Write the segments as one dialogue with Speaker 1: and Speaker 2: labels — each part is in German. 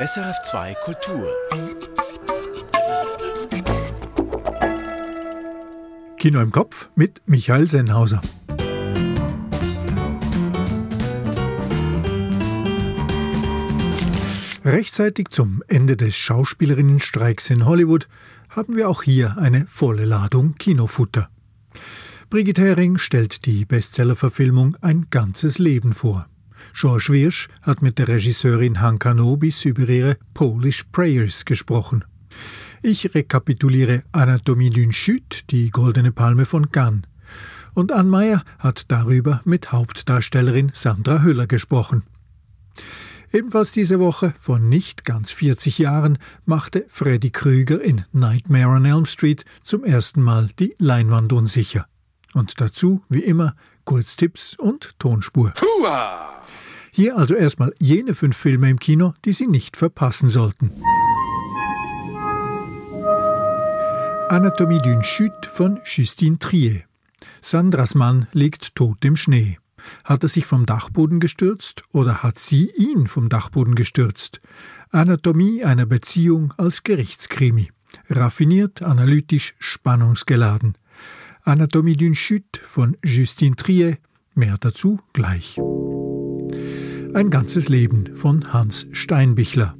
Speaker 1: SRF2 Kultur.
Speaker 2: Kino im Kopf mit Michael Sennhauser. Rechtzeitig zum Ende des Schauspielerinnenstreiks in Hollywood haben wir auch hier eine volle Ladung Kinofutter. Brigitte Hering stellt die Bestsellerverfilmung Ein ganzes Leben vor. George Wirsch hat mit der Regisseurin Hanka Nobis über ihre Polish Prayers gesprochen. Ich rekapituliere Anatomie d'une Chute, die Goldene Palme von Cannes. Und Ann Meyer hat darüber mit Hauptdarstellerin Sandra Hüller gesprochen. Ebenfalls diese Woche, vor nicht ganz 40 Jahren, machte Freddy Krüger in Nightmare on Elm Street zum ersten Mal die Leinwand unsicher. Und dazu, wie immer, Kurztipps und Tonspur. Hua! Hier also erstmal jene fünf Filme im Kino, die Sie nicht verpassen sollten. Anatomie d'une Chute von Justine Trier. Sandras Mann liegt tot im Schnee. Hat er sich vom Dachboden gestürzt oder hat sie ihn vom Dachboden gestürzt? Anatomie einer Beziehung als Gerichtskrimi. Raffiniert, analytisch, spannungsgeladen. Anatomie d'une Chute von Justine Trier. Mehr dazu gleich. Ein ganzes Leben von Hans Steinbichler.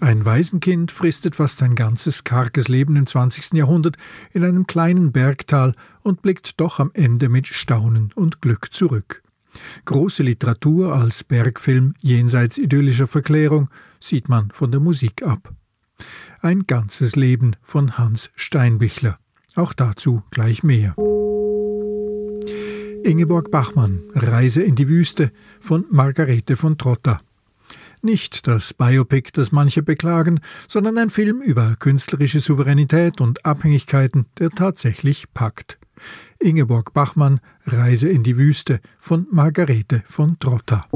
Speaker 2: Ein Waisenkind fristet fast sein ganzes karges Leben im 20. Jahrhundert in einem kleinen Bergtal und blickt doch am Ende mit Staunen und Glück zurück. Große Literatur als Bergfilm jenseits idyllischer Verklärung sieht man von der Musik ab. Ein ganzes Leben von Hans Steinbichler. Auch dazu gleich mehr. Ingeborg Bachmann, Reise in die Wüste von Margarete von Trotta. Nicht das Biopic, das manche beklagen, sondern ein Film über künstlerische Souveränität und Abhängigkeiten, der tatsächlich packt. Ingeborg Bachmann, Reise in die Wüste von Margarete von Trotta.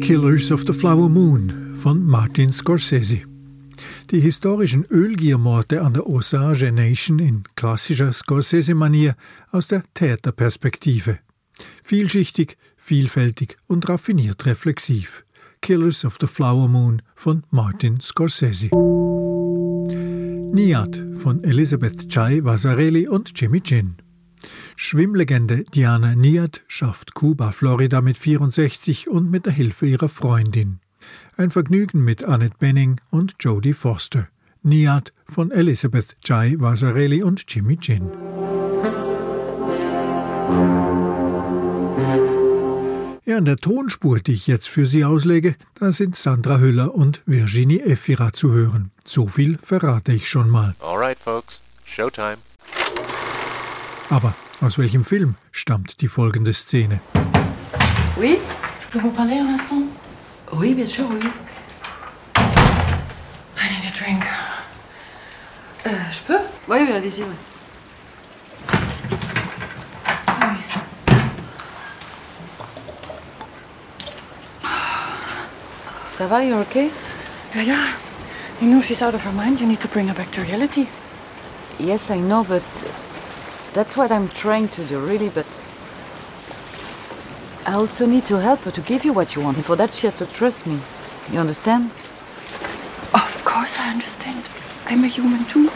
Speaker 2: Killers of the Flower Moon von Martin Scorsese. Die historischen Ölgiermorde an der Osage Nation in klassischer Scorsese-Manier aus der Täterperspektive. Vielschichtig, vielfältig und raffiniert reflexiv. Killers of the Flower Moon von Martin Scorsese. Niat von Elisabeth Chai Vasarelli und Jimmy Chin. Schwimmlegende Diana Niat schafft Kuba, Florida mit 64 und mit der Hilfe ihrer Freundin. Ein Vergnügen mit Annette Benning und Jodie Foster. Niat von Elizabeth Jai Vasarelli und Jimmy Chin. Ja, in der Tonspur, die ich jetzt für Sie auslege, da sind Sandra Hüller und Virginie Efira zu hören. So viel verrate ich schon mal.
Speaker 3: Alright, folks. Showtime.
Speaker 2: Aber aus welchem Film stammt die folgende Szene?
Speaker 4: Oui, je peux vous parler un instant Oui, bien sûr, oui. I need a drink. Euh, je peux Oui, oui, allez-y, oui. Ça va, you're okay? Yeah, yeah. You know she's out of her mind. You need to bring her back to reality.
Speaker 5: Yes, I know, but that's what I'm trying to do, really, but I also need to help her to give you what you want. And for that, she has to trust me. You understand?
Speaker 4: Of course, I understand. I'm a human too,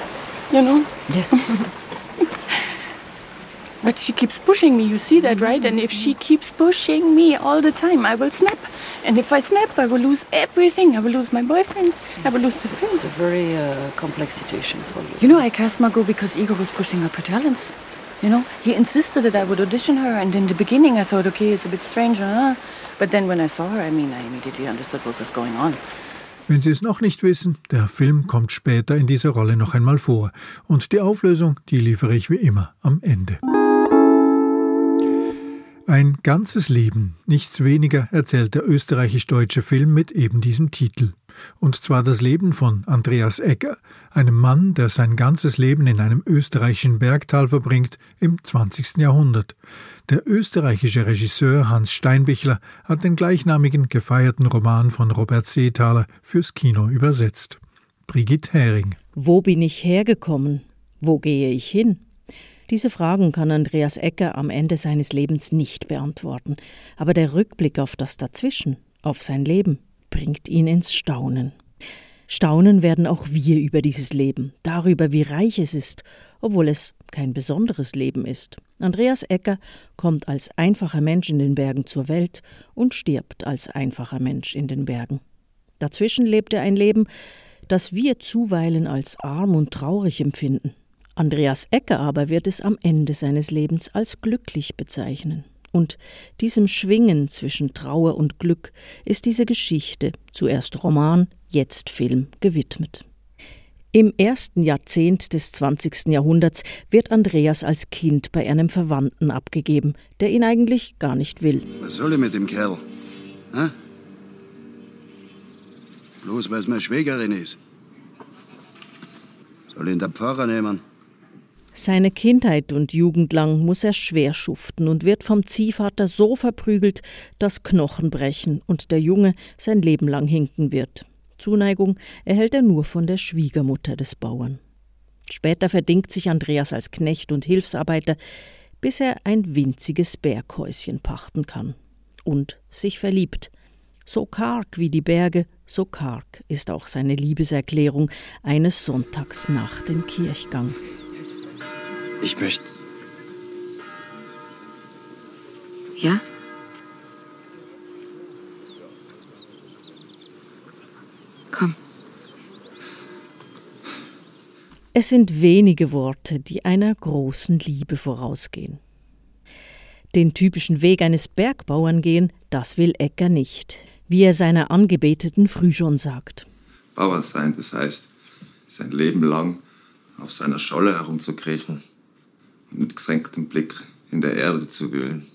Speaker 4: you know?
Speaker 5: Yes.
Speaker 4: but she keeps pushing me, you see that, right? And if she keeps pushing me all the time, I will snap. And if I snap, I will lose everything. I will lose my boyfriend. I will lose the film.
Speaker 5: It's a very uh, complex situation for you.
Speaker 4: You know, I cast Margot because Igor was pushing up her talents. You know, he insisted that I would audition her, and in the beginning I thought, okay, it's a bit strange, uh, but then when I saw her, I mean, I immediately understood what was going on.
Speaker 2: Wenn Sie es noch nicht wissen, der Film kommt später in dieser Rolle noch einmal vor. Und die Auflösung, die liefere ich wie immer am Ende. Ein ganzes Leben, nichts weniger, erzählt der österreichisch-deutsche Film mit eben diesem Titel. Und zwar das Leben von Andreas Egger, einem Mann, der sein ganzes Leben in einem österreichischen Bergtal verbringt, im 20. Jahrhundert. Der österreichische Regisseur Hans Steinbichler hat den gleichnamigen gefeierten Roman von Robert Seethaler fürs Kino übersetzt. Brigitte Hering.
Speaker 6: Wo bin ich hergekommen? Wo gehe ich hin? Diese Fragen kann Andreas Ecker am Ende seines Lebens nicht beantworten, aber der Rückblick auf das Dazwischen, auf sein Leben, bringt ihn ins Staunen. Staunen werden auch wir über dieses Leben, darüber, wie reich es ist, obwohl es kein besonderes Leben ist. Andreas Ecker kommt als einfacher Mensch in den Bergen zur Welt und stirbt als einfacher Mensch in den Bergen. Dazwischen lebt er ein Leben, das wir zuweilen als arm und traurig empfinden. Andreas Ecker aber wird es am Ende seines Lebens als glücklich bezeichnen. Und diesem Schwingen zwischen Trauer und Glück ist diese Geschichte, zuerst Roman, jetzt Film, gewidmet. Im ersten Jahrzehnt des 20. Jahrhunderts wird Andreas als Kind bei einem Verwandten abgegeben, der ihn eigentlich gar nicht will.
Speaker 1: Was soll ich mit dem Kerl? Hä? Bloß weil es meine Schwägerin ist. Soll ihn der Pfarrer nehmen?
Speaker 6: Seine Kindheit und Jugend lang muss er schwer schuften und wird vom Ziehvater so verprügelt, dass Knochen brechen und der Junge sein Leben lang hinken wird. Zuneigung erhält er nur von der Schwiegermutter des Bauern. Später verdingt sich Andreas als Knecht und Hilfsarbeiter, bis er ein winziges Berghäuschen pachten kann und sich verliebt. So karg wie die Berge, so karg ist auch seine Liebeserklärung eines Sonntags nach dem Kirchgang.
Speaker 1: Ich möchte.
Speaker 5: Ja? Komm.
Speaker 6: Es sind wenige Worte, die einer großen Liebe vorausgehen. Den typischen Weg eines Bergbauern gehen, das will Ecker nicht, wie er seiner Angebeteten früh schon sagt.
Speaker 7: Bauer sein, das heißt, sein Leben lang auf seiner Scholle herumzukriechen mit gesenktem Blick in der Erde zu wühlen.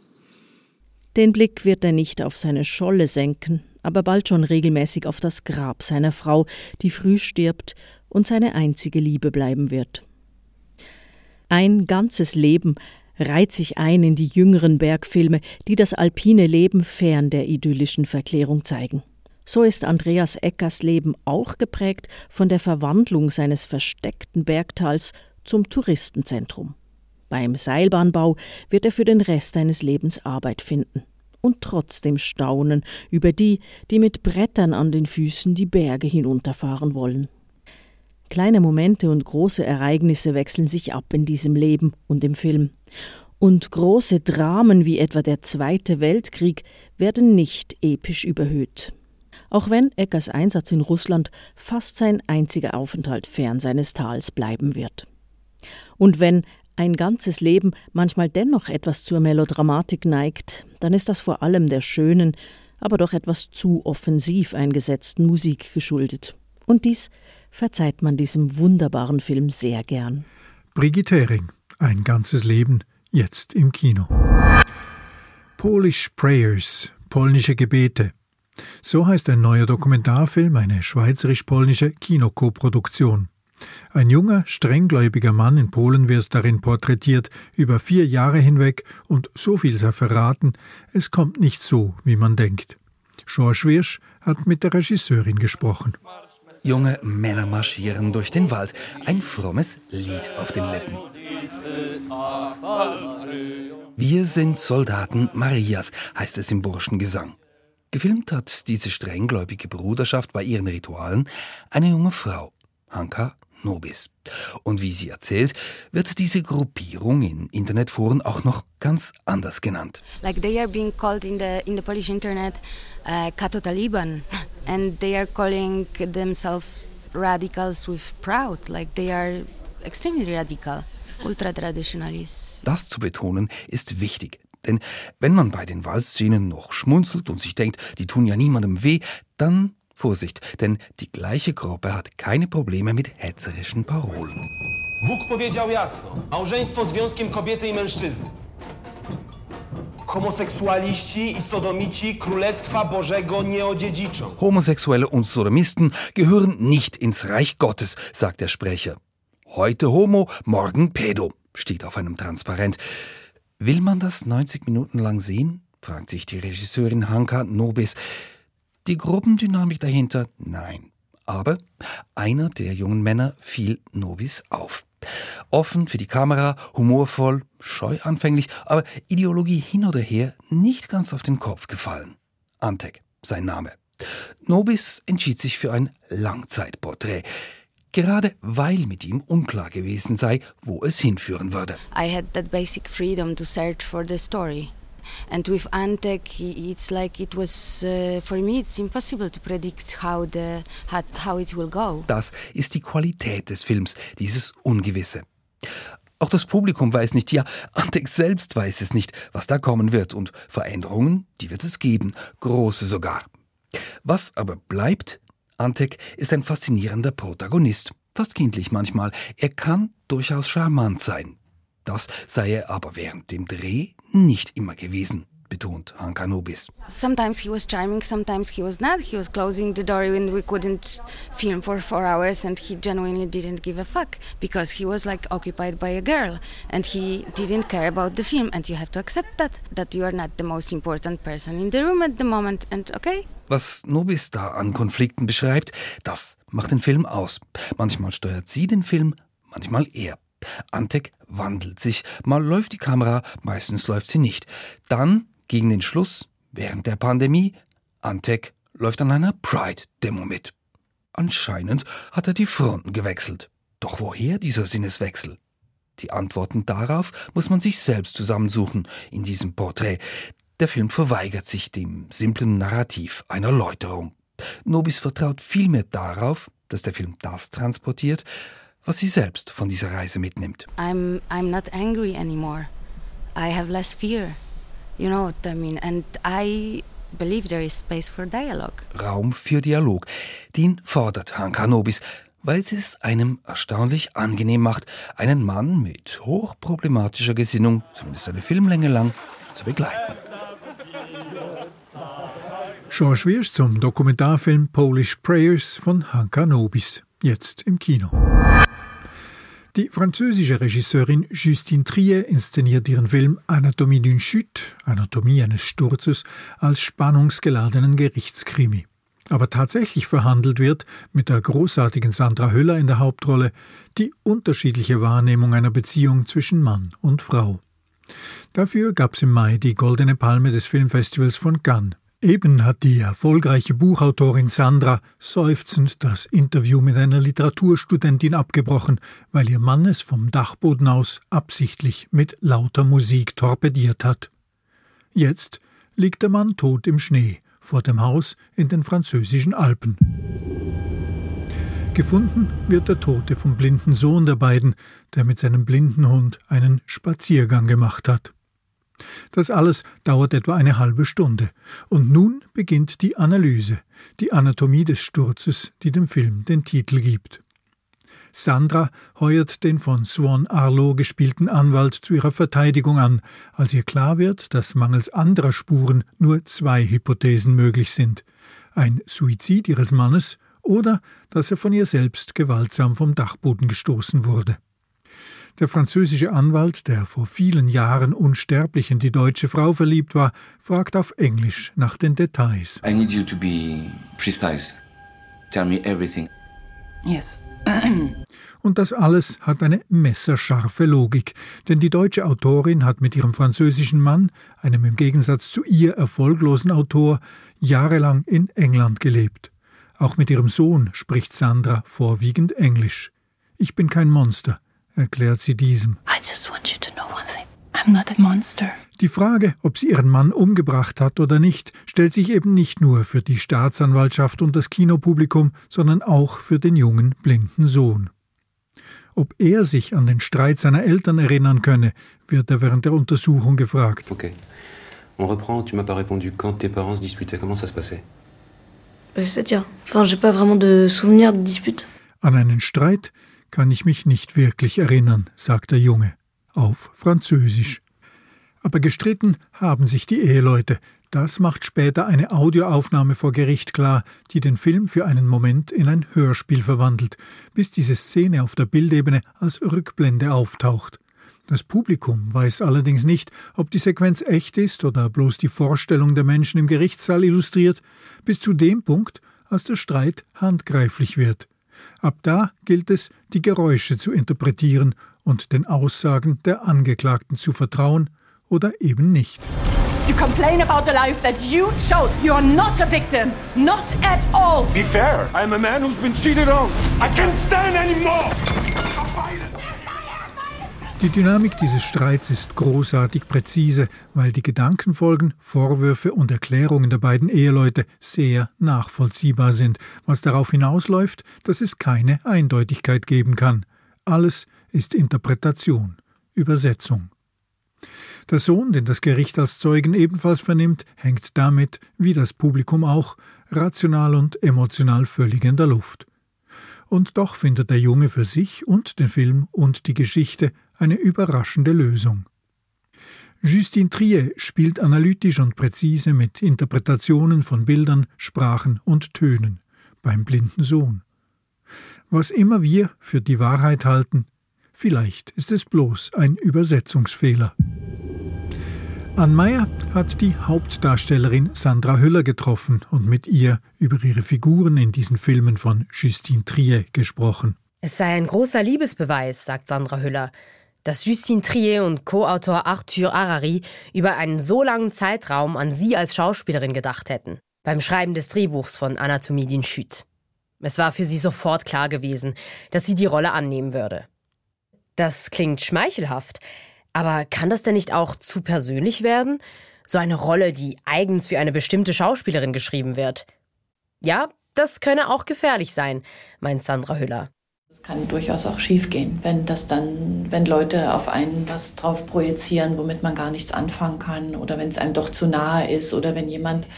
Speaker 6: Den Blick wird er nicht auf seine Scholle senken, aber bald schon regelmäßig auf das Grab seiner Frau, die früh stirbt und seine einzige Liebe bleiben wird. Ein ganzes Leben reiht sich ein in die jüngeren Bergfilme, die das alpine Leben fern der idyllischen Verklärung zeigen. So ist Andreas Eckers Leben auch geprägt von der Verwandlung seines versteckten Bergtals zum Touristenzentrum. Beim Seilbahnbau wird er für den Rest seines Lebens Arbeit finden und trotzdem staunen über die, die mit Brettern an den Füßen die Berge hinunterfahren wollen. Kleine Momente und große Ereignisse wechseln sich ab in diesem Leben und im Film. Und große Dramen wie etwa der Zweite Weltkrieg werden nicht episch überhöht. Auch wenn Eckers Einsatz in Russland fast sein einziger Aufenthalt fern seines Tals bleiben wird. Und wenn ein ganzes Leben manchmal dennoch etwas zur Melodramatik neigt, dann ist das vor allem der schönen, aber doch etwas zu offensiv eingesetzten Musik geschuldet. Und dies verzeiht man diesem wunderbaren Film sehr gern.
Speaker 2: Brigitte Hering, ein ganzes Leben, jetzt im Kino. Polish Prayers, polnische Gebete. So heißt ein neuer Dokumentarfilm, eine schweizerisch-polnische Kinokoproduktion. Ein junger, strenggläubiger Mann in Polen wird darin porträtiert, über vier Jahre hinweg, und so viel sei verraten, es kommt nicht so, wie man denkt. George Wirsch hat mit der Regisseurin gesprochen.
Speaker 8: Junge Männer marschieren durch den Wald, ein frommes Lied auf den Lippen. Wir sind Soldaten Marias, heißt es im Burschengesang. Gefilmt hat diese strenggläubige Bruderschaft bei ihren Ritualen eine junge Frau, Hanka Nobis. Und wie sie erzählt, wird diese Gruppierung in Internetforen auch noch ganz anders genannt.
Speaker 9: Like they are being called in the in the Polish internet uh, Kato Taliban and they are calling themselves radicals with proud like they are extremely radical. Ultratraditionalists.
Speaker 8: Das zu betonen ist wichtig, denn wenn man bei den Wahlszenen noch schmunzelt und sich denkt, die tun ja niemandem weh, dann Vorsicht, denn die gleiche Gruppe hat keine Probleme mit hetzerischen Parolen.
Speaker 10: Bóg powiedział jasno: małżeństwo związkiem kobiety i mężczyzny. Homoseksualiści i sodomici Królestwa Bożego nie odziedziczą.
Speaker 8: Homosexuelle und Sodomisten gehören nicht ins Reich Gottes, sagt der Sprecher. Heute Homo, morgen Pedo, steht auf einem Transparent. Will man das 90 Minuten lang sehen? fragt sich die Regisseurin Hanka Nobis. Die Gruppendynamik dahinter? Nein. Aber einer der jungen Männer fiel Nobis auf. Offen für die Kamera, humorvoll, scheu anfänglich, aber Ideologie hin oder her nicht ganz auf den Kopf gefallen. Antek, sein Name. Nobis entschied sich für ein Langzeitporträt, gerade weil mit ihm unklar gewesen sei, wo es hinführen würde.
Speaker 9: I had that basic freedom to search for the story. And with Antec, it's like it was uh, for me. It's impossible to predict how the how it will go.
Speaker 8: Das ist die Qualität des Films, dieses Ungewisse. Auch das Publikum weiß nicht, ja, Antec selbst weiß es nicht, was da kommen wird. Und Veränderungen, die wird es geben, große sogar. Was aber bleibt, Antec ist ein faszinierender Protagonist, fast kindlich manchmal. Er kann durchaus charmant sein. Das sei er aber während dem Dreh nicht immer gewesen betont Hankanobis.
Speaker 9: Sometimes he was charming, sometimes he was not. He was closing the door when we couldn't film for four hours and he genuinely didn't give a fuck because he was like occupied by a girl and he didn't care about the film and you have to accept that, that you are not the most important person in the room at the moment and okay.
Speaker 8: Was Nobis da an Konflikten beschreibt, das macht den Film aus. Manchmal steuert sie den Film, manchmal er. Antec wandelt sich. Mal läuft die Kamera, meistens läuft sie nicht. Dann, gegen den Schluss, während der Pandemie, Antec läuft an einer Pride-Demo mit. Anscheinend hat er die Fronten gewechselt. Doch woher dieser Sinneswechsel? Die Antworten darauf muss man sich selbst zusammensuchen in diesem Porträt. Der Film verweigert sich dem simplen Narrativ einer Läuterung. Nobis vertraut vielmehr darauf, dass der Film das transportiert, was sie selbst von dieser Reise mitnimmt.
Speaker 9: I'm, I'm not angry anymore. I have less fear. You know what I mean? And I believe there is space for dialogue.
Speaker 8: Raum für Dialog. Den fordert Hank Nobis, weil sie es einem erstaunlich angenehm macht, einen Mann mit hochproblematischer Gesinnung, zumindest eine Filmlänge lang, zu begleiten.
Speaker 2: George Wirsch zum Dokumentarfilm Polish Prayers von Hanka Nobis, jetzt im Kino. Die französische Regisseurin Justine Trier inszeniert ihren Film Anatomie d'une chute, Anatomie eines Sturzes, als spannungsgeladenen Gerichtskrimi. Aber tatsächlich verhandelt wird, mit der großartigen Sandra Höller in der Hauptrolle, die unterschiedliche Wahrnehmung einer Beziehung zwischen Mann und Frau. Dafür gab es im Mai die Goldene Palme des Filmfestivals von Cannes. Eben hat die erfolgreiche Buchautorin Sandra seufzend das Interview mit einer Literaturstudentin abgebrochen, weil ihr Mann es vom Dachboden aus absichtlich mit lauter Musik torpediert hat. Jetzt liegt der Mann tot im Schnee vor dem Haus in den französischen Alpen. Gefunden wird der Tote vom blinden Sohn der beiden, der mit seinem blinden Hund einen Spaziergang gemacht hat. Das alles dauert etwa eine halbe Stunde. Und nun beginnt die Analyse, die Anatomie des Sturzes, die dem Film den Titel gibt. Sandra heuert den von Swan Arlo gespielten Anwalt zu ihrer Verteidigung an, als ihr klar wird, dass mangels anderer Spuren nur zwei Hypothesen möglich sind. Ein Suizid ihres Mannes oder dass er von ihr selbst gewaltsam vom Dachboden gestoßen wurde. Der französische Anwalt, der vor vielen Jahren unsterblich in die deutsche Frau verliebt war, fragt auf Englisch nach den Details.
Speaker 11: I need you to be precise. Tell me everything.
Speaker 4: Yes.
Speaker 2: Und das alles hat eine messerscharfe Logik, denn die deutsche Autorin hat mit ihrem französischen Mann, einem im Gegensatz zu ihr erfolglosen Autor, jahrelang in England gelebt. Auch mit ihrem Sohn spricht Sandra vorwiegend Englisch. Ich bin kein Monster erklärt sie diesem. Die Frage, ob sie ihren Mann umgebracht hat oder nicht, stellt sich eben nicht nur für die Staatsanwaltschaft und das Kinopublikum, sondern auch für den jungen blinden Sohn. Ob er sich an den Streit seiner Eltern erinnern könne, wird er während der Untersuchung gefragt.
Speaker 11: Okay. On reprend, tu m'as pas répondu. Quand tes parents se disputaient, comment ça se passait
Speaker 12: C'est-à-dire Enfin, j'ai pas vraiment de souvenir de dispute.
Speaker 2: An einen Streit kann ich mich nicht wirklich erinnern, sagt der Junge, auf Französisch. Aber gestritten haben sich die Eheleute. Das macht später eine Audioaufnahme vor Gericht klar, die den Film für einen Moment in ein Hörspiel verwandelt, bis diese Szene auf der Bildebene als Rückblende auftaucht. Das Publikum weiß allerdings nicht, ob die Sequenz echt ist oder bloß die Vorstellung der Menschen im Gerichtssaal illustriert, bis zu dem Punkt, als der Streit handgreiflich wird. Ab da gilt es, die Geräusche zu interpretieren und den Aussagen der Angeklagten zu vertrauen oder eben nicht.
Speaker 13: You complain about the life that you chose. You're not a victim. Not at all.
Speaker 10: Be fair. I'm a man who's been cheated on. I can't stand anymore.
Speaker 2: Die Dynamik dieses Streits ist großartig präzise, weil die Gedankenfolgen, Vorwürfe und Erklärungen der beiden Eheleute sehr nachvollziehbar sind, was darauf hinausläuft, dass es keine Eindeutigkeit geben kann. Alles ist Interpretation, Übersetzung. Der Sohn, den das Gericht als Zeugen ebenfalls vernimmt, hängt damit, wie das Publikum auch, rational und emotional völlig in der Luft. Und doch findet der Junge für sich und den Film und die Geschichte eine überraschende Lösung. Justine Trier spielt analytisch und präzise mit Interpretationen von Bildern, Sprachen und Tönen beim blinden Sohn. Was immer wir für die Wahrheit halten, vielleicht ist es bloß ein Übersetzungsfehler. Ann Meyer hat die Hauptdarstellerin Sandra Hüller getroffen und mit ihr über ihre Figuren in diesen Filmen von Justine Trier gesprochen.
Speaker 14: Es sei ein großer Liebesbeweis, sagt Sandra Hüller, dass Justine Trier und Co-Autor Arthur Harari über einen so langen Zeitraum an sie als Schauspielerin gedacht hätten, beim Schreiben des Drehbuchs von Anatomie d'une Chute. Es war für sie sofort klar gewesen, dass sie die Rolle annehmen würde. Das klingt schmeichelhaft, aber kann das denn nicht auch zu persönlich werden? So eine Rolle, die eigens für eine bestimmte Schauspielerin geschrieben wird. Ja, das könne auch gefährlich sein, meint Sandra Hüller.
Speaker 4: Es kann durchaus auch schiefgehen, wenn das dann, wenn Leute auf einen was drauf projizieren, womit man gar nichts anfangen kann, oder wenn es einem doch zu nahe ist, oder wenn jemand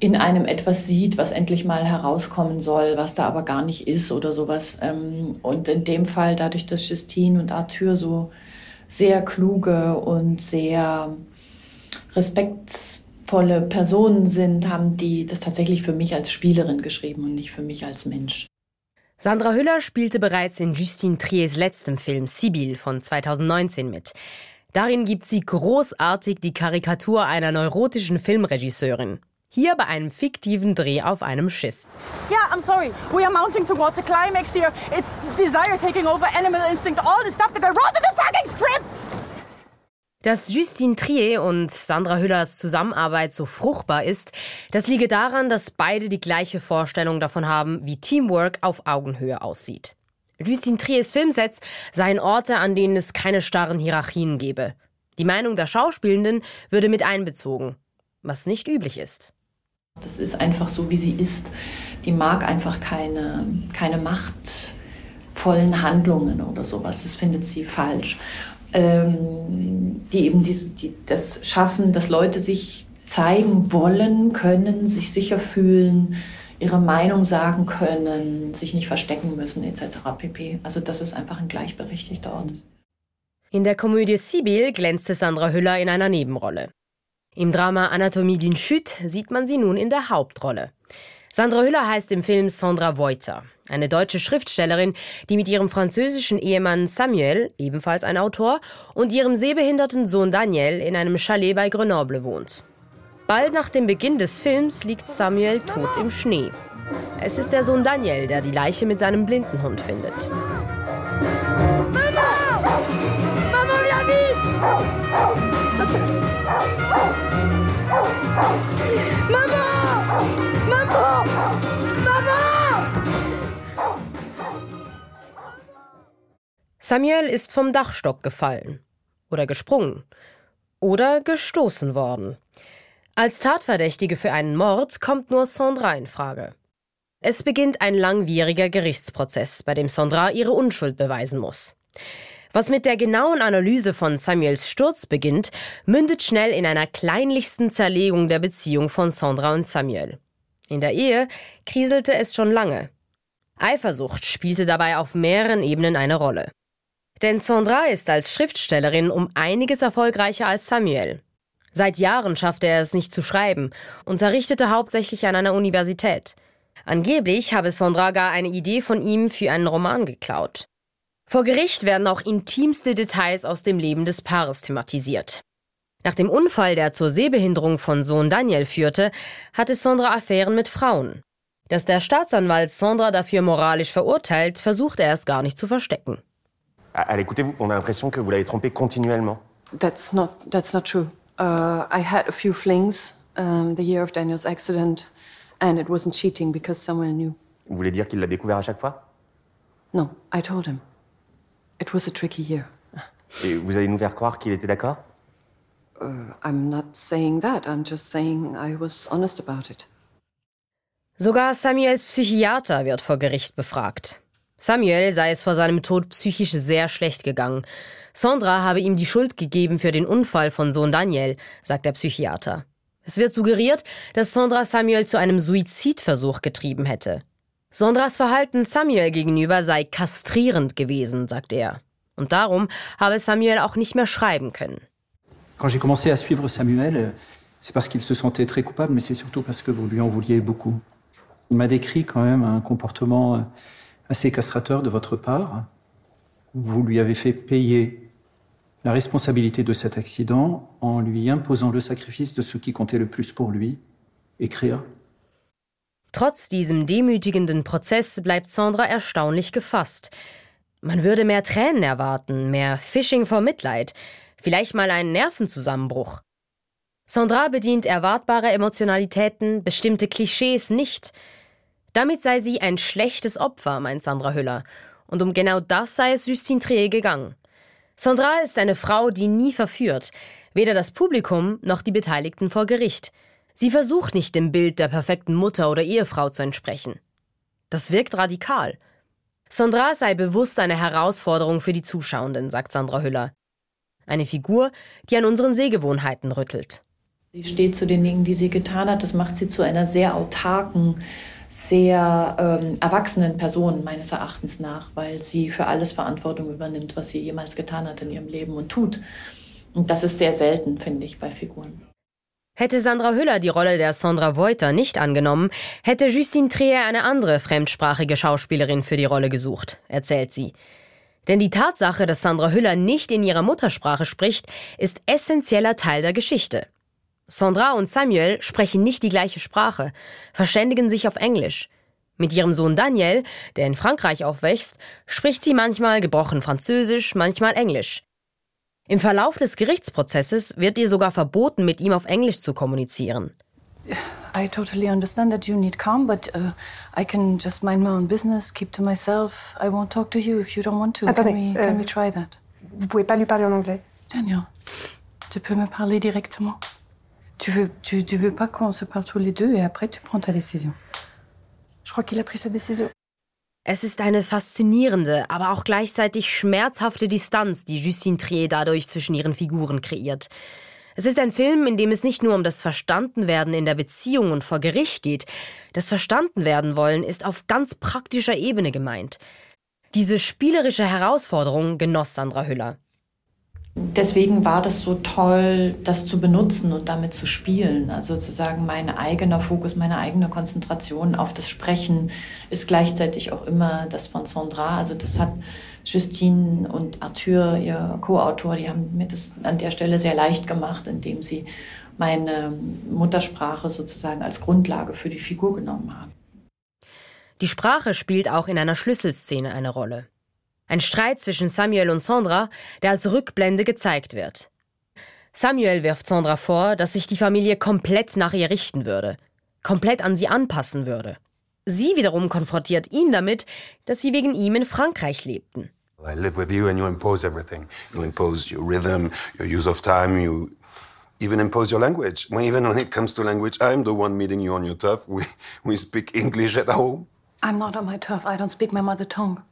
Speaker 4: in einem etwas sieht, was endlich mal herauskommen soll, was da aber gar nicht ist oder sowas. Ähm, und in dem Fall, dadurch, dass Justine und Arthur so sehr kluge und sehr respektvolle Personen sind, haben die das tatsächlich für mich als Spielerin geschrieben und nicht für mich als Mensch.
Speaker 14: Sandra Hüller spielte bereits in Justine Triers letztem Film Sibyl von 2019 mit. Darin gibt sie großartig die Karikatur einer neurotischen Filmregisseurin. Hier bei einem fiktiven Dreh auf einem Schiff.
Speaker 13: Yeah, I'm sorry. We are mounting towards a climax here. It's desire taking over, animal instinct, all the stuff that I wrote in the fucking script.
Speaker 14: Dass Justine Trier und Sandra Hüllers Zusammenarbeit so fruchtbar ist, das liege daran, dass beide die gleiche Vorstellung davon haben, wie Teamwork auf Augenhöhe aussieht. Justine Triers Filmsets seien Orte, an denen es keine starren Hierarchien gebe. Die Meinung der Schauspielenden würde mit einbezogen, was nicht üblich ist.
Speaker 4: Das ist einfach so, wie sie ist. Die mag einfach keine, keine machtvollen Handlungen oder sowas. Das findet sie falsch. Ähm, die eben die, die, das schaffen, dass Leute sich zeigen wollen, können, sich sicher fühlen, ihre Meinung sagen können, sich nicht verstecken müssen, etc. pp. Also, dass es einfach ein gleichberechtigter Ort ist.
Speaker 14: In der Komödie Sibyl glänzte Sandra Hüller in einer Nebenrolle. Im Drama Anatomie d'une Chute sieht man sie nun in der Hauptrolle. Sandra Hüller heißt im Film Sandra Voiter, eine deutsche Schriftstellerin, die mit ihrem französischen Ehemann Samuel, ebenfalls ein Autor, und ihrem sehbehinderten Sohn Daniel in einem Chalet bei Grenoble wohnt. Bald nach dem Beginn des Films liegt Samuel tot im Schnee. Es ist der Sohn Daniel, der die Leiche mit seinem Blindenhund findet. Samuel ist vom Dachstock gefallen oder gesprungen oder gestoßen worden. Als Tatverdächtige für einen Mord kommt nur Sandra in Frage. Es beginnt ein langwieriger Gerichtsprozess, bei dem Sandra ihre Unschuld beweisen muss. Was mit der genauen Analyse von Samuels Sturz beginnt, mündet schnell in einer kleinlichsten Zerlegung der Beziehung von Sandra und Samuel. In der Ehe kriselte es schon lange. Eifersucht spielte dabei auf mehreren Ebenen eine Rolle. Denn Sandra ist als Schriftstellerin um einiges erfolgreicher als Samuel. Seit Jahren schaffte er es nicht zu schreiben, unterrichtete hauptsächlich an einer Universität. Angeblich habe Sandra gar eine Idee von ihm für einen Roman geklaut. Vor Gericht werden auch intimste Details aus dem Leben des Paares thematisiert. Nach dem Unfall, der zur Sehbehinderung von Sohn Daniel führte, hatte Sandra Affären mit Frauen. Dass der Staatsanwalt Sandra dafür moralisch verurteilt, versucht er es gar nicht zu verstecken.
Speaker 15: Allez, écoutez-vous, on a l'impression que vous l'avez trompé continuellement.
Speaker 4: That's not, that's not true.
Speaker 15: Uh, I had a few flings um, the year of Daniel's accident, and it wasn't cheating because someone knew.
Speaker 16: Vous voulez dire qu'il l'a découvert à chaque fois?
Speaker 15: No, I told him. It was a tricky year.
Speaker 16: Et vous allez nous faire croire qu'il était d'accord?
Speaker 15: Uh, I'm not saying that. I'm just saying I was honest about it.
Speaker 14: Sogar Samuels Psychiater wird vor Gericht befragt. Samuel sei es vor seinem Tod psychisch sehr schlecht gegangen. Sandra habe ihm die Schuld gegeben für den Unfall von Sohn Daniel, sagt der Psychiater. Es wird suggeriert, dass Sandra Samuel zu einem Suizidversuch getrieben hätte. Sandras Verhalten Samuel gegenüber sei kastrierend gewesen, sagt er. Und darum habe Samuel auch nicht mehr schreiben können.
Speaker 17: Quand j'ai commencé à suivre Samuel, euh, c'est parce qu'il se sentait très coupable, mais c'est surtout parce que vous lui en vouliez beaucoup. Il m'a décrit quand même un comportement euh, assez de votre part. Vous lui avez fait payer la responsabilité de cet accident en lui imposant le sacrifice de ce qui comptait le plus pour lui, écrire.
Speaker 14: Trotz diesem demütigenden Prozess bleibt Sandra erstaunlich gefasst. Man würde mehr Tränen erwarten, mehr Fishing vor Mitleid, vielleicht mal einen Nervenzusammenbruch. Sandra bedient erwartbare Emotionalitäten, bestimmte Klischees nicht. Damit sei sie ein schlechtes Opfer, meint Sandra Hüller. Und um genau das sei es Justine Trier gegangen. Sandra ist eine Frau, die nie verführt, weder das Publikum noch die Beteiligten vor Gericht. Sie versucht nicht dem Bild der perfekten Mutter oder Ehefrau zu entsprechen. Das wirkt radikal. Sandra sei bewusst eine Herausforderung für die Zuschauenden, sagt Sandra Hüller. Eine Figur, die an unseren Sehgewohnheiten rüttelt.
Speaker 4: Sie steht zu den Dingen, die sie getan hat. Das macht sie zu einer sehr autarken, sehr ähm, erwachsenen Person meines Erachtens nach, weil sie für alles Verantwortung übernimmt, was sie jemals getan hat in ihrem Leben und tut. Und das ist sehr selten, finde ich, bei Figuren.
Speaker 14: Hätte Sandra Hüller die Rolle der Sandra Voiter nicht angenommen, hätte Justine Trier eine andere fremdsprachige Schauspielerin für die Rolle gesucht, erzählt sie. Denn die Tatsache, dass Sandra Hüller nicht in ihrer Muttersprache spricht, ist essentieller Teil der Geschichte. Sandra und Samuel sprechen nicht die gleiche Sprache, verständigen sich auf Englisch. Mit ihrem Sohn Daniel, der in Frankreich aufwächst, spricht sie manchmal gebrochen Französisch, manchmal Englisch. Im Verlauf des Gerichtsprozesses wird ihr sogar verboten, mit ihm auf Englisch zu kommunizieren.
Speaker 15: I totally understand that you need calm, but uh, I can just mind my own business, keep to myself. I won't talk to you if you don't want to.
Speaker 18: Attendez,
Speaker 15: can, we,
Speaker 18: euh,
Speaker 15: can we try that?
Speaker 18: Vous pouvez pas lui parler en anglais.
Speaker 15: Daniel, tu peux me parler directement. Tu veux, tu, tu veux pas qu'on se parle tous les deux et après tu prends ta décision.
Speaker 18: Je crois qu'il a pris sa décision.
Speaker 14: Es ist eine faszinierende, aber auch gleichzeitig schmerzhafte Distanz, die Justine Trier dadurch zwischen ihren Figuren kreiert. Es ist ein Film, in dem es nicht nur um das Verstandenwerden in der Beziehung und vor Gericht geht. Das Verstandenwerden wollen ist auf ganz praktischer Ebene gemeint. Diese spielerische Herausforderung genoss Sandra Hüller.
Speaker 4: Deswegen war das so toll, das zu benutzen und damit zu spielen. Also sozusagen mein eigener Fokus, meine eigene Konzentration auf das Sprechen ist gleichzeitig auch immer das von Sandra. Also das hat Justine und Arthur, ihr Co-Autor, die haben mir das an der Stelle sehr leicht gemacht, indem sie meine Muttersprache sozusagen als Grundlage für die Figur genommen haben.
Speaker 14: Die Sprache spielt auch in einer Schlüsselszene eine Rolle. Ein Streit zwischen Samuel und Sandra, der als Rückblende gezeigt wird. Samuel wirft Sandra vor, dass sich die Familie komplett nach ihr richten würde, komplett an sie anpassen würde. Sie wiederum konfrontiert ihn damit, dass sie wegen ihm in Frankreich lebten.
Speaker 19: I live with you and you impose everything. You impose your rhythm, your use of time, you even impose your language. Even when it comes to language, I'm the one meeting you on your turf. We, we speak English at home.
Speaker 15: I'm not on my turf. I don't speak my mother tongue.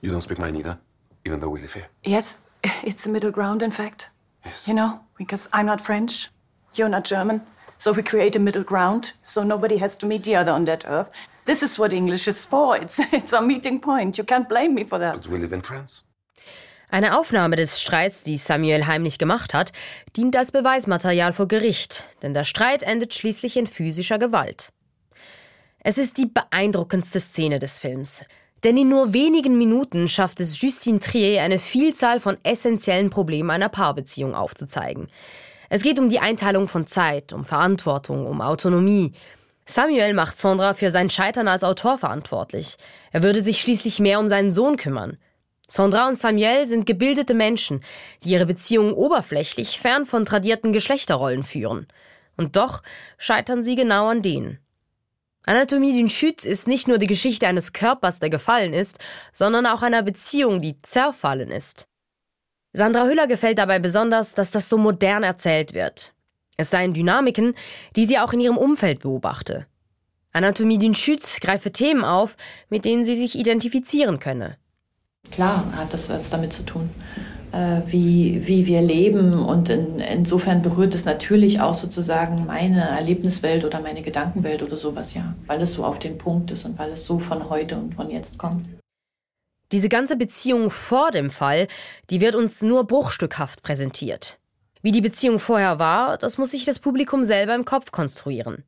Speaker 19: You don't speak mine either, even though we live here.
Speaker 15: Yes, it's a middle ground, in fact. Yes. You know, because I'm not French, you're not German. So we create a middle ground so nobody has to meet the other on that earth. This is what English is for. It's, it's our meeting point. You can't blame me for that.
Speaker 19: But we live in France.
Speaker 14: Eine Aufnahme des Streits, die Samuel heimlich gemacht hat, dient als Beweismaterial vor Gericht, denn der Streit endet schließlich in physischer Gewalt. Es ist die beeindruckendste Szene des Films. Denn in nur wenigen Minuten schafft es Justine Trier, eine Vielzahl von essentiellen Problemen einer Paarbeziehung aufzuzeigen. Es geht um die Einteilung von Zeit, um Verantwortung, um Autonomie. Samuel macht Sandra für sein Scheitern als Autor verantwortlich. Er würde sich schließlich mehr um seinen Sohn kümmern. Sandra und Samuel sind gebildete Menschen, die ihre Beziehungen oberflächlich fern von tradierten Geschlechterrollen führen. Und doch scheitern sie genau an denen. Anatomie d'une Chute ist nicht nur die Geschichte eines Körpers, der gefallen ist, sondern auch einer Beziehung, die zerfallen ist. Sandra Hüller gefällt dabei besonders, dass das so modern erzählt wird. Es seien Dynamiken, die sie auch in ihrem Umfeld beobachte. Anatomie d'une Chute greife Themen auf, mit denen sie sich identifizieren könne.
Speaker 4: Klar hat das was damit zu tun, wie, wie wir leben. Und in, insofern berührt es natürlich auch sozusagen meine Erlebniswelt oder meine Gedankenwelt oder sowas, ja. Weil es so auf den Punkt ist und weil es so von heute und von jetzt kommt.
Speaker 14: Diese ganze Beziehung vor dem Fall, die wird uns nur bruchstückhaft präsentiert. Wie die Beziehung vorher war, das muss sich das Publikum selber im Kopf konstruieren.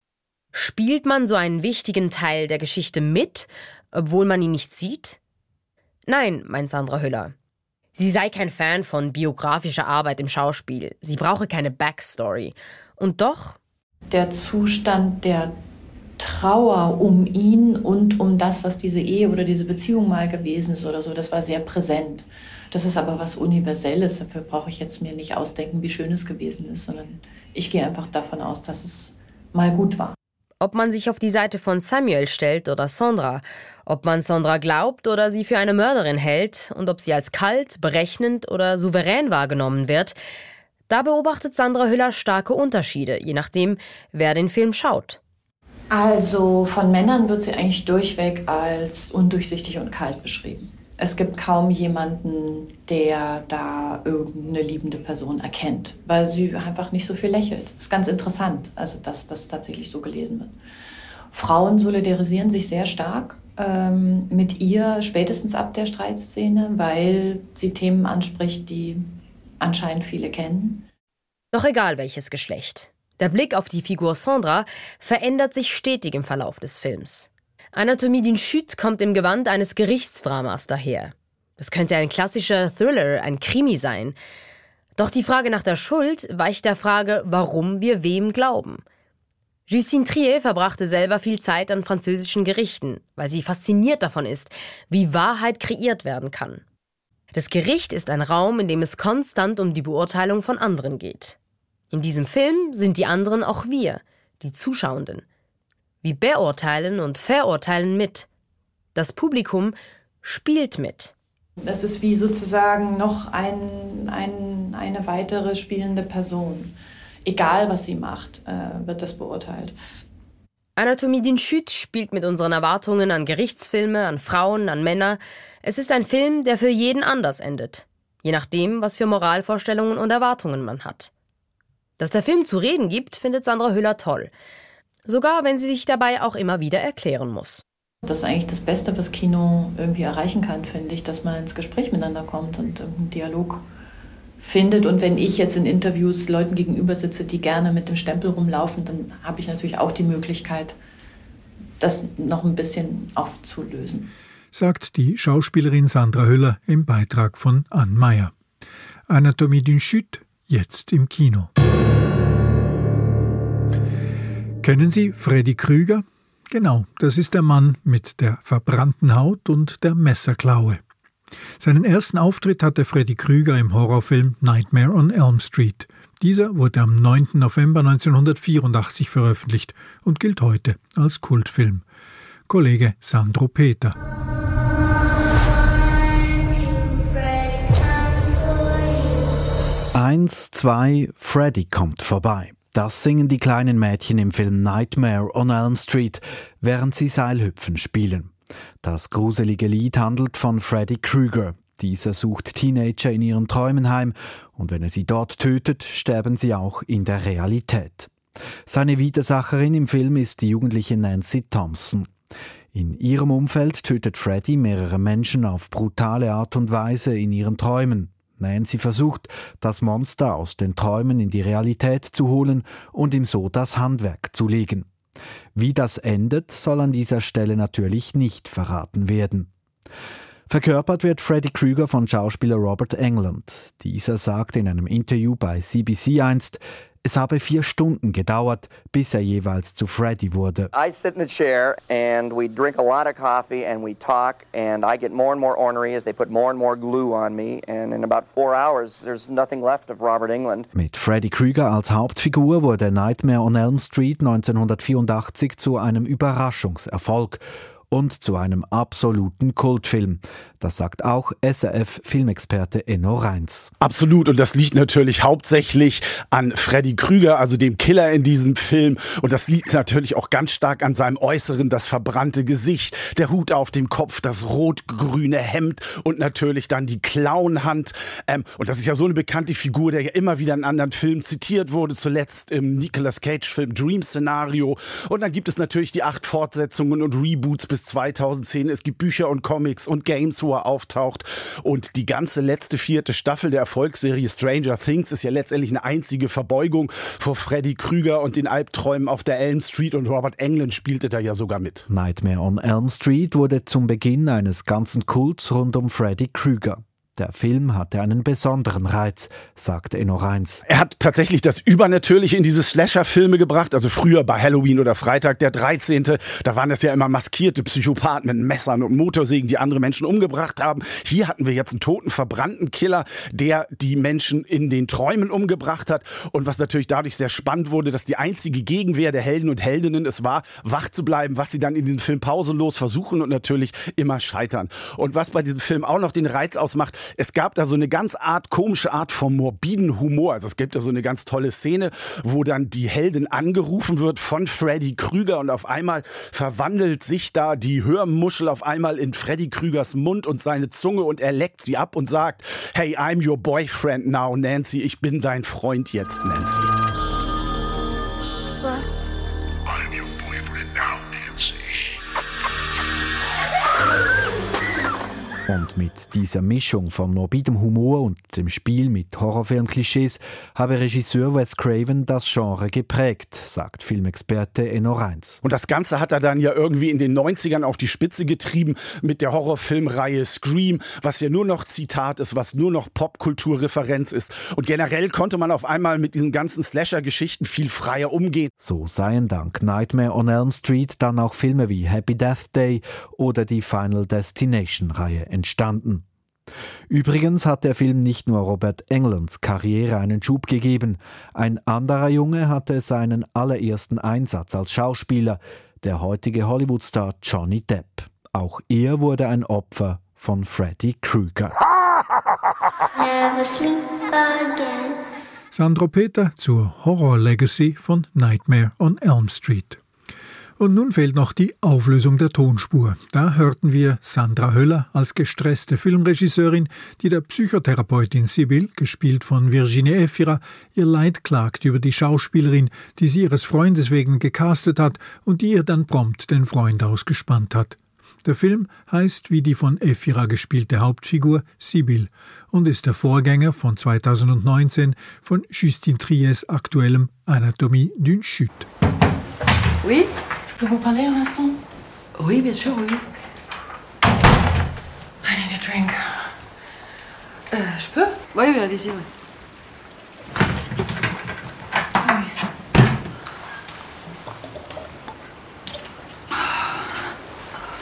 Speaker 14: Spielt man so einen wichtigen Teil der Geschichte mit, obwohl man ihn nicht sieht? Nein, meint Sandra Hüller. Sie sei kein Fan von biografischer Arbeit im Schauspiel. Sie brauche keine Backstory. Und doch?
Speaker 4: Der Zustand der Trauer um ihn und um das, was diese Ehe oder diese Beziehung mal gewesen ist oder so, das war sehr präsent. Das ist aber was Universelles. Dafür brauche ich jetzt mir nicht ausdenken, wie schön es gewesen ist, sondern ich gehe einfach davon aus, dass es mal gut war.
Speaker 14: Ob man sich auf die Seite von Samuel stellt oder Sandra, ob man Sandra glaubt oder sie für eine Mörderin hält und ob sie als kalt, berechnend oder souverän wahrgenommen wird, da beobachtet Sandra Hüller starke Unterschiede, je nachdem, wer den Film schaut.
Speaker 4: Also von Männern wird sie eigentlich durchweg als undurchsichtig und kalt beschrieben. Es gibt kaum jemanden, der da irgendeine liebende Person erkennt, weil sie einfach nicht so viel lächelt. Das ist ganz interessant, also dass das tatsächlich so gelesen wird. Frauen solidarisieren sich sehr stark ähm, mit ihr, spätestens ab der Streitszene, weil sie Themen anspricht, die anscheinend viele kennen.
Speaker 14: Doch egal welches Geschlecht. Der Blick auf die Figur Sandra verändert sich stetig im Verlauf des Films. Anatomie d'une Chute kommt im Gewand eines Gerichtsdramas daher. Das könnte ein klassischer Thriller, ein Krimi sein. Doch die Frage nach der Schuld weicht der Frage, warum wir wem glauben. Justine Trier verbrachte selber viel Zeit an französischen Gerichten, weil sie fasziniert davon ist, wie Wahrheit kreiert werden kann. Das Gericht ist ein Raum, in dem es konstant um die Beurteilung von anderen geht. In diesem Film sind die anderen auch wir, die Zuschauenden. Wir beurteilen und verurteilen mit. Das Publikum spielt mit.
Speaker 4: Das ist wie sozusagen noch ein, ein, eine weitere spielende Person. Egal, was sie macht, äh, wird das beurteilt.
Speaker 14: Anatomie d'une Chute spielt mit unseren Erwartungen an Gerichtsfilme, an Frauen, an Männer. Es ist ein Film, der für jeden anders endet. Je nachdem, was für Moralvorstellungen und Erwartungen man hat. Dass der Film zu reden gibt, findet Sandra Hüller toll. Sogar wenn sie sich dabei auch immer wieder erklären muss.
Speaker 4: Das ist eigentlich das Beste, was Kino irgendwie erreichen kann, finde ich, dass man ins Gespräch miteinander kommt und einen Dialog findet. Und wenn ich jetzt in Interviews Leuten gegenüber sitze, die gerne mit dem Stempel rumlaufen, dann habe ich natürlich auch die Möglichkeit, das noch ein bisschen aufzulösen.
Speaker 2: Sagt die Schauspielerin Sandra Höller im Beitrag von Ann Meyer. Anatomie d'une Chute, jetzt im Kino. Kennen Sie Freddy Krüger? Genau, das ist der Mann mit der verbrannten Haut und der Messerklaue. Seinen ersten Auftritt hatte Freddy Krüger im Horrorfilm Nightmare on Elm Street. Dieser wurde am 9. November 1984 veröffentlicht und gilt heute als Kultfilm. Kollege Sandro Peter.
Speaker 20: Eins, zwei, Freddy kommt vorbei. Das singen die kleinen Mädchen im Film Nightmare on Elm Street, während sie Seilhüpfen spielen. Das gruselige Lied handelt von Freddy Krueger. Dieser sucht Teenager in ihren Träumen heim und wenn er sie dort tötet, sterben sie auch in der Realität. Seine Widersacherin im Film ist die jugendliche Nancy Thompson. In ihrem Umfeld tötet Freddy mehrere Menschen auf brutale Art und Weise in ihren Träumen. Nancy versucht, das Monster aus den Träumen in die Realität zu holen und ihm so das Handwerk zu legen. Wie das endet, soll an dieser Stelle natürlich nicht verraten werden. Verkörpert wird Freddy Krüger von Schauspieler Robert England. Dieser sagte in einem Interview bei CBC einst, es habe vier Stunden gedauert, bis er jeweils zu Freddy wurde.
Speaker 21: I sit in the chair and we drink a lot of coffee and we talk and I get more and more ornery as they put more and more glue on me and in about four hours there's nothing left of Robert England.
Speaker 20: Mit Freddy Krüger als Hauptfigur wurde Nightmare on Elm Street 1984 zu einem Überraschungserfolg und zu einem absoluten Kultfilm. Das sagt auch SRF-Filmexperte Enno Reins.
Speaker 22: Absolut. Und das liegt natürlich hauptsächlich an Freddy Krüger, also dem Killer in diesem Film. Und das liegt natürlich auch ganz stark an seinem Äußeren, das verbrannte Gesicht, der Hut auf dem Kopf, das rot-grüne Hemd und natürlich dann die Clownhand. Ähm, und das ist ja so eine bekannte Figur, der ja immer wieder in anderen Filmen zitiert wurde, zuletzt im Nicolas Cage-Film Dream Scenario. Und dann gibt es natürlich die acht Fortsetzungen und Reboots bis 2010. Es gibt Bücher und Comics und Games, er auftaucht. Und die ganze letzte vierte Staffel der Erfolgsserie Stranger Things ist ja letztendlich eine einzige Verbeugung vor Freddy Krüger und den Albträumen auf der Elm Street und Robert Englund spielte da ja sogar mit.
Speaker 20: Nightmare on Elm Street wurde zum Beginn eines ganzen Kults rund um Freddy Krüger. Der Film hatte einen besonderen Reiz, sagte Enno Reins.
Speaker 22: Er hat tatsächlich das Übernatürliche in diese Slasher-Filme gebracht. Also früher bei Halloween oder Freitag der 13. Da waren das ja immer maskierte Psychopathen mit Messern und Motorsägen, die andere Menschen umgebracht haben. Hier hatten wir jetzt einen toten, verbrannten Killer, der die Menschen in den Träumen umgebracht hat. Und was natürlich dadurch sehr spannend wurde, dass die einzige Gegenwehr der Helden und Heldinnen es war, wach zu bleiben, was sie dann in diesem Film pausenlos versuchen und natürlich immer scheitern. Und was bei diesem Film auch noch den Reiz ausmacht, es gab da so eine ganz art komische Art von morbiden Humor. Also es gibt da so eine ganz tolle Szene, wo dann die Heldin angerufen wird von Freddy Krüger und auf einmal verwandelt sich da die Hörmuschel auf einmal in Freddy Krügers Mund und seine Zunge und er leckt sie ab und sagt, hey, I'm your boyfriend now, Nancy. Ich bin dein Freund jetzt, Nancy.
Speaker 20: Und mit dieser Mischung von morbidem Humor und dem Spiel mit Horrorfilm-Klischees habe Regisseur Wes Craven das Genre geprägt, sagt Filmexperte Enno Reins.
Speaker 22: Und das Ganze hat er dann ja irgendwie in den 90ern auf die Spitze getrieben mit der Horrorfilmreihe Scream, was ja nur noch Zitat ist, was nur noch Popkulturreferenz ist. Und generell konnte man auf einmal mit diesen ganzen Slasher-Geschichten viel freier umgehen.
Speaker 20: So seien dank Nightmare on Elm Street dann auch Filme wie Happy Death Day oder die Final Destination-Reihe entstanden. Übrigens hat der Film nicht nur Robert Englands Karriere einen Schub gegeben. Ein anderer Junge hatte seinen allerersten Einsatz als Schauspieler, der heutige Hollywoodstar Johnny Depp. Auch er wurde ein Opfer von Freddy Krueger.
Speaker 2: Sandro Peter zur Horror Legacy von Nightmare on Elm Street. Und nun fehlt noch die Auflösung der Tonspur. Da hörten wir Sandra Höller als gestresste Filmregisseurin, die der Psychotherapeutin Sibyl, gespielt von Virginie Efira, ihr Leid klagt über die Schauspielerin, die sie ihres Freundes wegen gecastet hat und die ihr dann prompt den Freund ausgespannt hat. Der Film heißt wie die von Efira gespielte Hauptfigur Sibyl und ist der Vorgänger von 2019 von Justine Triers aktuellem Anatomie d'une chute.
Speaker 15: Oui peux vous parler un instant?
Speaker 5: Oui, bien sûr, oui.
Speaker 15: I need a drink. Euh, je peux?
Speaker 5: Oui, oui, allez-y, oui.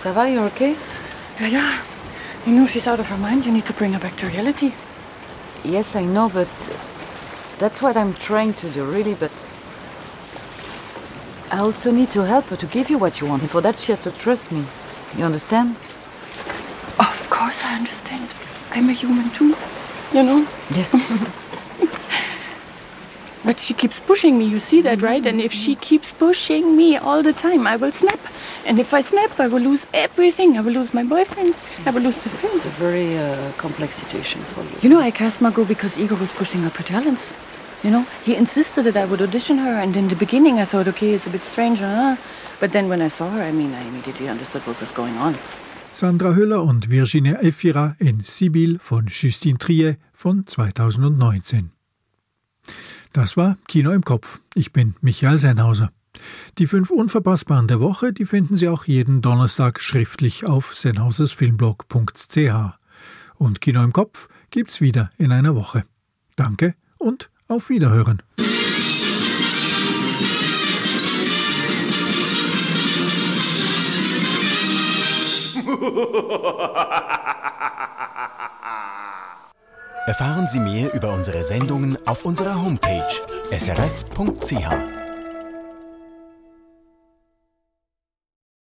Speaker 5: Ça va, you're okay?
Speaker 15: Yeah, yeah. You know she's out of her mind. You need to bring her back to reality.
Speaker 5: Yes, I know, but that's what I'm trying to do, really, but I also need to help her to give you what you want, and for that she has to trust me. You understand?
Speaker 15: Of course I understand. I'm a human too, you know?
Speaker 5: Yes.
Speaker 15: but she keeps pushing me, you see that, right? And if she keeps pushing me all the time, I will snap. And if I snap, I will lose everything. I will lose my boyfriend. I will lose the film.
Speaker 5: It's a very uh, complex situation for you.
Speaker 15: You know, I cast Margot because Igor was pushing up her talents. You know, he insisted that I would audition her, and in the beginning I thought, okay, it's a bit strange, huh? but then when I saw her, I mean, I immediately understood what was going on.
Speaker 2: Sandra Hüller und Virginia Efira in Sibyl von Justine Trier von 2019. Das war Kino im Kopf. Ich bin Michael Senhauser. Die fünf Unverpassbaren der Woche, die finden Sie auch jeden Donnerstag schriftlich auf sennhausersfilmblog.ch. Und Kino im Kopf gibt's wieder in einer Woche. Danke und auf Wiederhören.
Speaker 23: Erfahren Sie mehr über unsere Sendungen auf unserer Homepage srf.ch.